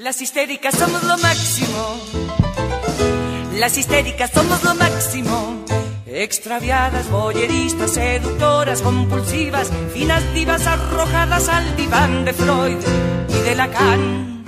Las histéricas somos lo máximo. Las histéricas somos lo máximo. Extraviadas, boyeristas, seductoras, compulsivas, finas divas arrojadas al diván de Freud y de Lacan.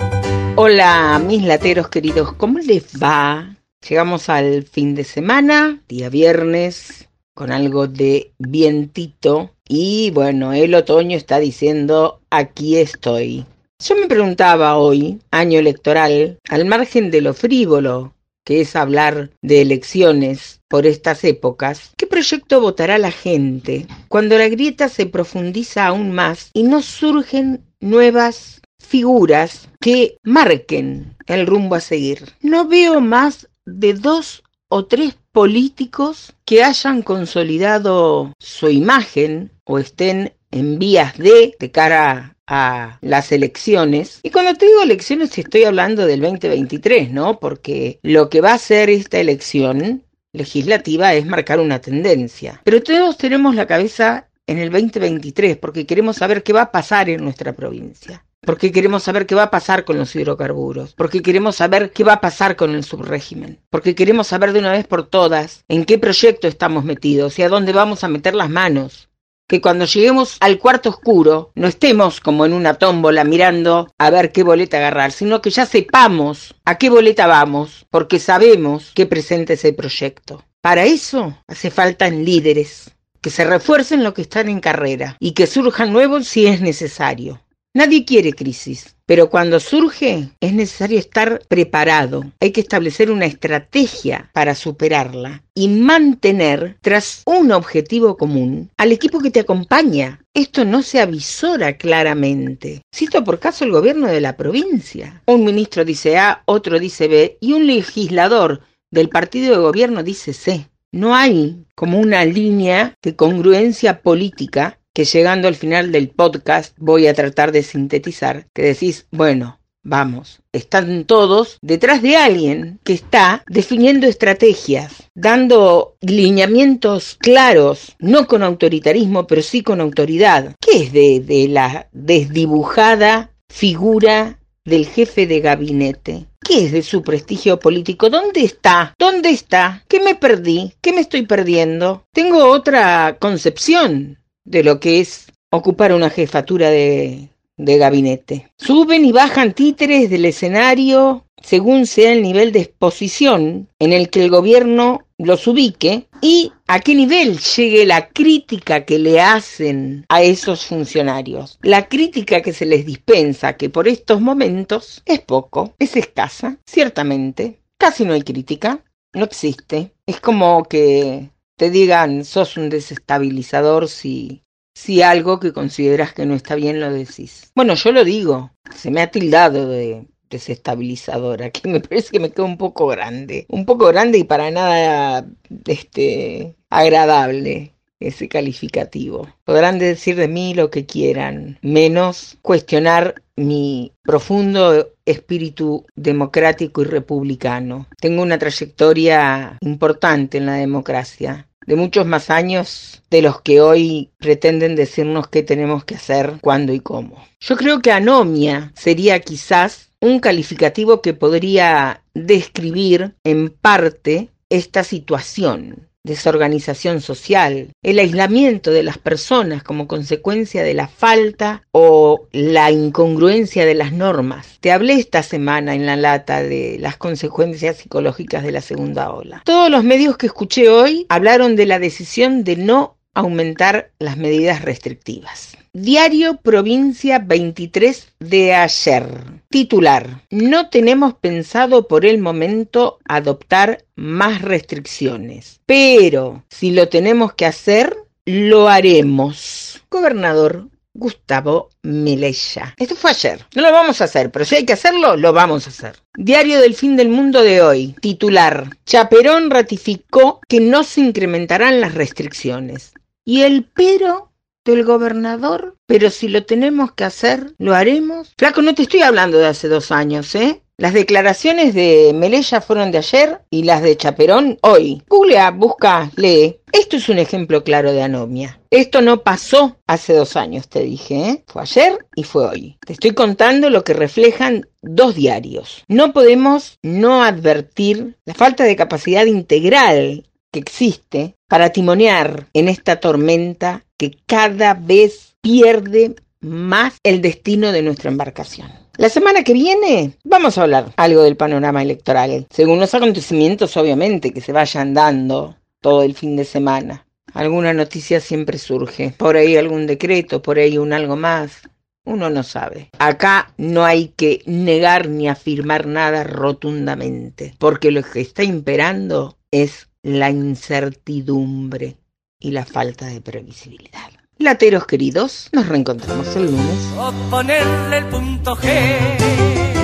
Hola, mis lateros queridos, ¿cómo les va? Llegamos al fin de semana, día viernes, con algo de vientito. Y bueno, el otoño está diciendo, aquí estoy. Yo me preguntaba hoy, año electoral, al margen de lo frívolo que es hablar de elecciones por estas épocas, ¿qué proyecto votará la gente cuando la grieta se profundiza aún más y no surgen nuevas figuras que marquen el rumbo a seguir? No veo más de dos o tres políticos que hayan consolidado su imagen o estén en vías de, cara a las elecciones. Y cuando te digo elecciones estoy hablando del 2023, ¿no? Porque lo que va a hacer esta elección legislativa es marcar una tendencia. Pero todos tenemos la cabeza en el 2023 porque queremos saber qué va a pasar en nuestra provincia. Porque queremos saber qué va a pasar con los hidrocarburos. Porque queremos saber qué va a pasar con el subrégimen. Porque queremos saber de una vez por todas en qué proyecto estamos metidos y a dónde vamos a meter las manos que cuando lleguemos al cuarto oscuro no estemos como en una tómbola mirando a ver qué boleta agarrar, sino que ya sepamos a qué boleta vamos, porque sabemos qué presenta ese proyecto. Para eso hace falta líderes, que se refuercen los que están en carrera y que surjan nuevos si es necesario. Nadie quiere crisis, pero cuando surge es necesario estar preparado. Hay que establecer una estrategia para superarla y mantener tras un objetivo común al equipo que te acompaña. Esto no se avisora claramente. Cito por caso el gobierno de la provincia. Un ministro dice A, otro dice B y un legislador del partido de gobierno dice C. No hay como una línea de congruencia política que llegando al final del podcast voy a tratar de sintetizar, que decís, bueno, vamos, están todos detrás de alguien que está definiendo estrategias, dando lineamientos claros, no con autoritarismo, pero sí con autoridad. ¿Qué es de, de la desdibujada figura del jefe de gabinete? ¿Qué es de su prestigio político? ¿Dónde está? ¿Dónde está? ¿Qué me perdí? ¿Qué me estoy perdiendo? Tengo otra concepción de lo que es ocupar una jefatura de, de gabinete. Suben y bajan títeres del escenario según sea el nivel de exposición en el que el gobierno los ubique y a qué nivel llegue la crítica que le hacen a esos funcionarios. La crítica que se les dispensa, que por estos momentos es poco, es escasa, ciertamente. Casi no hay crítica, no existe. Es como que te digan sos un desestabilizador si, si algo que consideras que no está bien lo decís. Bueno, yo lo digo, se me ha tildado de desestabilizadora, que me parece que me queda un poco grande, un poco grande y para nada este agradable ese calificativo. Podrán decir de mí lo que quieran, menos cuestionar mi profundo espíritu democrático y republicano. Tengo una trayectoria importante en la democracia de muchos más años de los que hoy pretenden decirnos qué tenemos que hacer, cuándo y cómo. Yo creo que anomia sería quizás un calificativo que podría describir en parte esta situación desorganización social, el aislamiento de las personas como consecuencia de la falta o la incongruencia de las normas. Te hablé esta semana en la lata de las consecuencias psicológicas de la segunda ola. Todos los medios que escuché hoy hablaron de la decisión de no aumentar las medidas restrictivas. Diario Provincia 23 de ayer. Titular. No tenemos pensado por el momento adoptar más restricciones, pero si lo tenemos que hacer, lo haremos. Gobernador Gustavo Melella. Esto fue ayer. No lo vamos a hacer, pero si hay que hacerlo, lo vamos a hacer. Diario del fin del mundo de hoy. Titular. Chaperón ratificó que no se incrementarán las restricciones. Y el pero del gobernador, pero si lo tenemos que hacer, lo haremos. Flaco, no te estoy hablando de hace dos años, ¿eh? Las declaraciones de Melella fueron de ayer y las de Chaperón hoy. Googlea, busca, lee. Esto es un ejemplo claro de anomia. Esto no pasó hace dos años, te dije, ¿eh? fue ayer y fue hoy. Te estoy contando lo que reflejan dos diarios. No podemos no advertir la falta de capacidad integral que existe para timonear en esta tormenta que cada vez pierde más el destino de nuestra embarcación. La semana que viene vamos a hablar algo del panorama electoral, según los acontecimientos obviamente que se vayan dando todo el fin de semana. Alguna noticia siempre surge, por ahí algún decreto, por ahí un algo más, uno no sabe. Acá no hay que negar ni afirmar nada rotundamente, porque lo que está imperando es la incertidumbre y la falta de previsibilidad. Lateros queridos, nos reencontramos el lunes. Ponerle el punto G